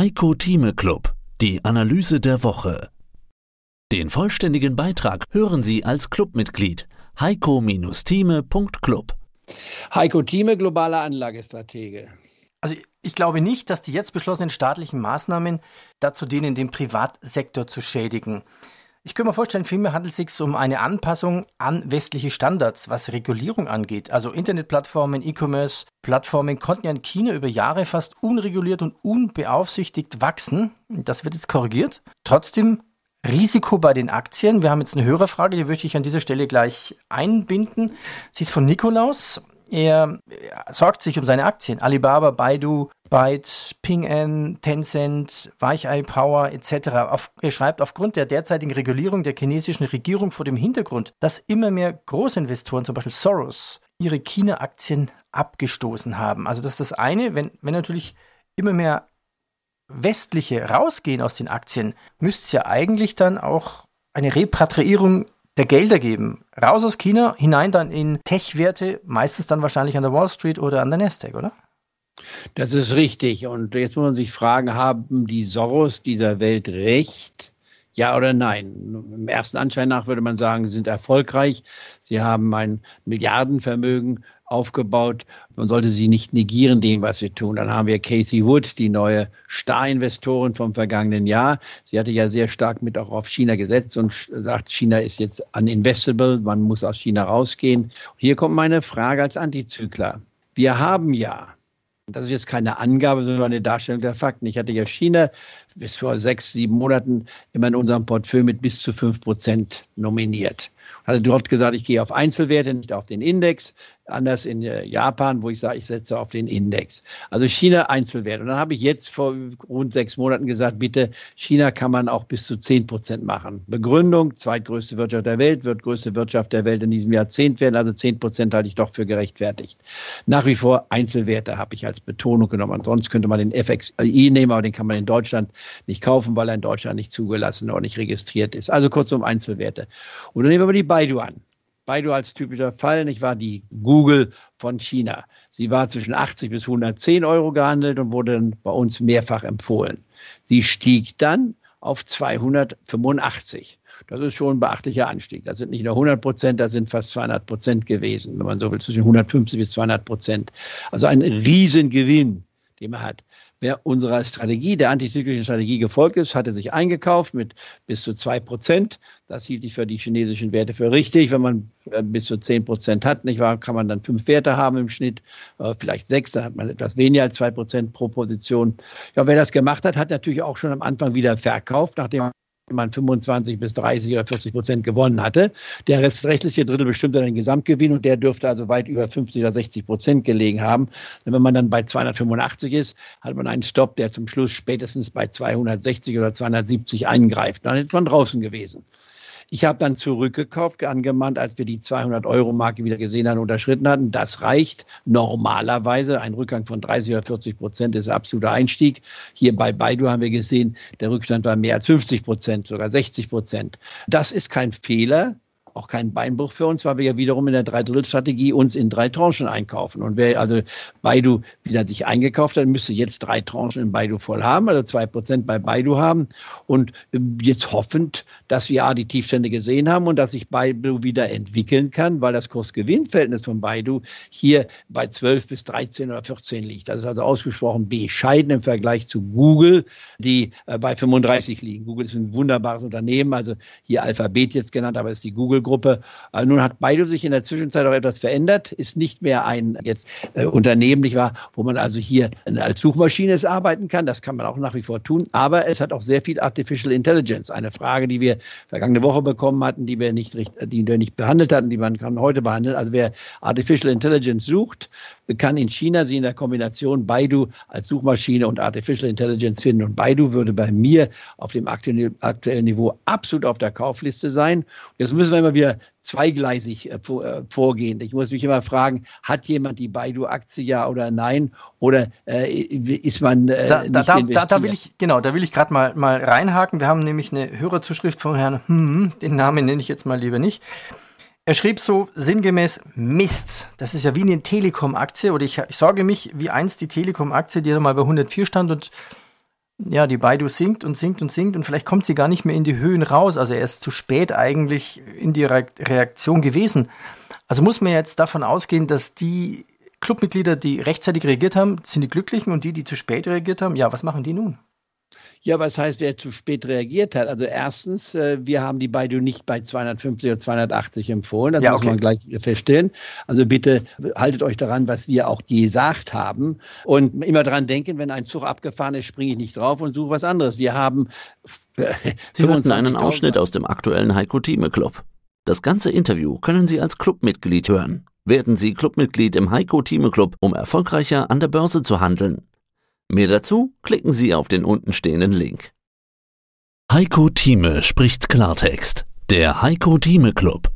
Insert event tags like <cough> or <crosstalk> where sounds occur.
Heiko Thieme Club, die Analyse der Woche. Den vollständigen Beitrag hören Sie als Clubmitglied heiko-thieme.club. Heiko Thieme, globaler Anlagestratege. Also ich glaube nicht, dass die jetzt beschlossenen staatlichen Maßnahmen dazu dienen, den Privatsektor zu schädigen. Ich könnte mir vorstellen, vielmehr handelt es sich um eine Anpassung an westliche Standards, was Regulierung angeht. Also Internetplattformen, E-Commerce-Plattformen konnten ja in China über Jahre fast unreguliert und unbeaufsichtigt wachsen. Das wird jetzt korrigiert. Trotzdem Risiko bei den Aktien. Wir haben jetzt eine Hörerfrage, die möchte ich an dieser Stelle gleich einbinden. Sie ist von Nikolaus. Er sorgt sich um seine Aktien. Alibaba, Baidu, Byte, Ping An, Tencent, Weichei Power etc. Auf, er schreibt, aufgrund der derzeitigen Regulierung der chinesischen Regierung vor dem Hintergrund, dass immer mehr Großinvestoren, zum Beispiel Soros, ihre China-Aktien abgestoßen haben. Also das ist das eine, wenn, wenn natürlich immer mehr westliche rausgehen aus den Aktien, müsste es ja eigentlich dann auch eine Repatriierung der Gelder geben. Raus aus China, hinein dann in Tech-Werte, meistens dann wahrscheinlich an der Wall Street oder an der Nasdaq, oder? Das ist richtig. Und jetzt muss man sich fragen, haben die Soros dieser Welt recht? Ja oder nein? Im ersten Anschein nach würde man sagen, sie sind erfolgreich. Sie haben ein Milliardenvermögen aufgebaut. Man sollte sie nicht negieren, dem, was sie tun. Dann haben wir Casey Wood, die neue Star-Investorin vom vergangenen Jahr. Sie hatte ja sehr stark mit auch auf China gesetzt und sagt, China ist jetzt uninvestable, man muss aus China rausgehen. Hier kommt meine Frage als Antizykler. Wir haben ja das ist jetzt keine Angabe, sondern eine Darstellung der Fakten. Ich hatte ja China bis vor sechs, sieben Monaten immer in unserem Portfolio mit bis zu fünf Prozent nominiert hatte dort gesagt, ich gehe auf Einzelwerte, nicht auf den Index. Anders in äh, Japan, wo ich sage, ich setze auf den Index. Also China Einzelwert. Und dann habe ich jetzt vor rund sechs Monaten gesagt, bitte, China kann man auch bis zu zehn Prozent machen. Begründung, zweitgrößte Wirtschaft der Welt, wird größte Wirtschaft der Welt in diesem Jahrzehnt werden. Also zehn Prozent halte ich doch für gerechtfertigt. Nach wie vor Einzelwerte habe ich als Betonung genommen. Ansonsten könnte man den FXI nehmen, aber den kann man in Deutschland nicht kaufen, weil er in Deutschland nicht zugelassen oder nicht registriert ist. Also kurzum Einzelwerte. Und dann nehmen wir mal die Baidu an. Baidu als typischer Fall, nicht wahr? Die Google von China. Sie war zwischen 80 bis 110 Euro gehandelt und wurde dann bei uns mehrfach empfohlen. Sie stieg dann auf 285. Das ist schon ein beachtlicher Anstieg. Das sind nicht nur 100 Prozent, das sind fast 200 Prozent gewesen, wenn man so will, zwischen 150 bis 200 Prozent. Also ein Riesengewinn, den man hat. Wer unserer Strategie, der antizyklischen Strategie gefolgt ist, hatte sich eingekauft mit bis zu zwei Prozent. Das hielt ich für die chinesischen Werte für richtig. Wenn man äh, bis zu zehn Prozent hat, nicht wahr, kann man dann fünf Werte haben im Schnitt, äh, vielleicht sechs, dann hat man etwas weniger als zwei Prozent pro Position. Ja, wer das gemacht hat, hat natürlich auch schon am Anfang wieder verkauft, nachdem man 25 bis 30 oder 40 Prozent gewonnen hatte. Der restliche Drittel bestimmt dann den Gesamtgewinn und der dürfte also weit über 50 oder 60 Prozent gelegen haben. Und wenn man dann bei 285 ist, hat man einen Stopp, der zum Schluss spätestens bei 260 oder 270 eingreift. Dann ist man draußen gewesen. Ich habe dann zurückgekauft, angemahnt, als wir die 200-Euro-Marke wieder gesehen haben, unterschritten hatten. Das reicht normalerweise. Ein Rückgang von 30 oder 40 Prozent ist absoluter Einstieg. Hier bei Baidu haben wir gesehen, der Rückstand war mehr als 50 Prozent, sogar 60 Prozent. Das ist kein Fehler auch kein Beinbruch für uns, weil wir ja wiederum in der Dreidrittelstrategie uns in drei Tranchen einkaufen. Und wer also Baidu wieder sich eingekauft hat, müsste jetzt drei Tranchen in Baidu voll haben, also zwei Prozent bei Baidu haben. Und ähm, jetzt hoffend, dass wir A, die Tiefstände gesehen haben und dass sich Baidu wieder entwickeln kann, weil das Kurs-Gewinn-Verhältnis von Baidu hier bei 12 bis 13 oder 14 liegt. Das ist also ausgesprochen bescheiden im Vergleich zu Google, die äh, bei 35 liegen. Google ist ein wunderbares Unternehmen, also hier Alphabet jetzt genannt, aber es ist die Google Google-Gruppe. Äh, nun hat Baidu sich in der Zwischenzeit auch etwas verändert, ist nicht mehr ein jetzt äh, Unternehmen, nicht wahr, wo man also hier als Suchmaschine arbeiten kann. Das kann man auch nach wie vor tun. Aber es hat auch sehr viel Artificial Intelligence. Eine Frage, die wir vergangene Woche bekommen hatten, die wir nicht, die wir nicht behandelt hatten, die man kann heute behandeln. Also wer Artificial Intelligence sucht, kann in China sie in der Kombination Baidu als Suchmaschine und Artificial Intelligence finden. Und Baidu würde bei mir auf dem aktuellen Niveau absolut auf der Kaufliste sein. Jetzt müssen wir immer wieder zweigleisig äh, äh, vorgehen. Ich muss mich immer fragen, hat jemand die Baidu-Aktie ja oder nein? Oder äh, ist man äh, da, nicht da, da, da, will ich genau, da will ich gerade mal mal reinhaken. Wir haben nämlich eine Hörerzuschrift von Herrn, hm, den Namen nenne ich jetzt mal lieber nicht. Er schrieb so sinngemäß Mist. Das ist ja wie eine Telekom-Aktie oder ich, ich sorge mich wie einst die Telekom-Aktie, die da mal bei 104 stand und ja, die Baidu sinkt und sinkt und sinkt und vielleicht kommt sie gar nicht mehr in die Höhen raus. Also er ist zu spät eigentlich in die Reaktion gewesen. Also muss man jetzt davon ausgehen, dass die Clubmitglieder, die rechtzeitig reagiert haben, sind die Glücklichen und die, die zu spät reagiert haben, ja, was machen die nun? Ja, was heißt, wer zu spät reagiert hat? Also erstens, äh, wir haben die Baidu nicht bei 250 oder 280 empfohlen. Das ja, muss man gleich feststellen. Also bitte haltet euch daran, was wir auch gesagt haben. Und immer daran denken, wenn ein Zug abgefahren ist, springe ich nicht drauf und suche was anderes. Wir haben. <laughs> Sie hörten einen Ausschnitt aus dem aktuellen Heiko Thieme Club. Das ganze Interview können Sie als Clubmitglied hören. Werden Sie Clubmitglied im Heiko Thieme Club, um erfolgreicher an der Börse zu handeln. Mehr dazu klicken Sie auf den untenstehenden Link. Heiko Thieme spricht Klartext. Der Heiko Thieme Club.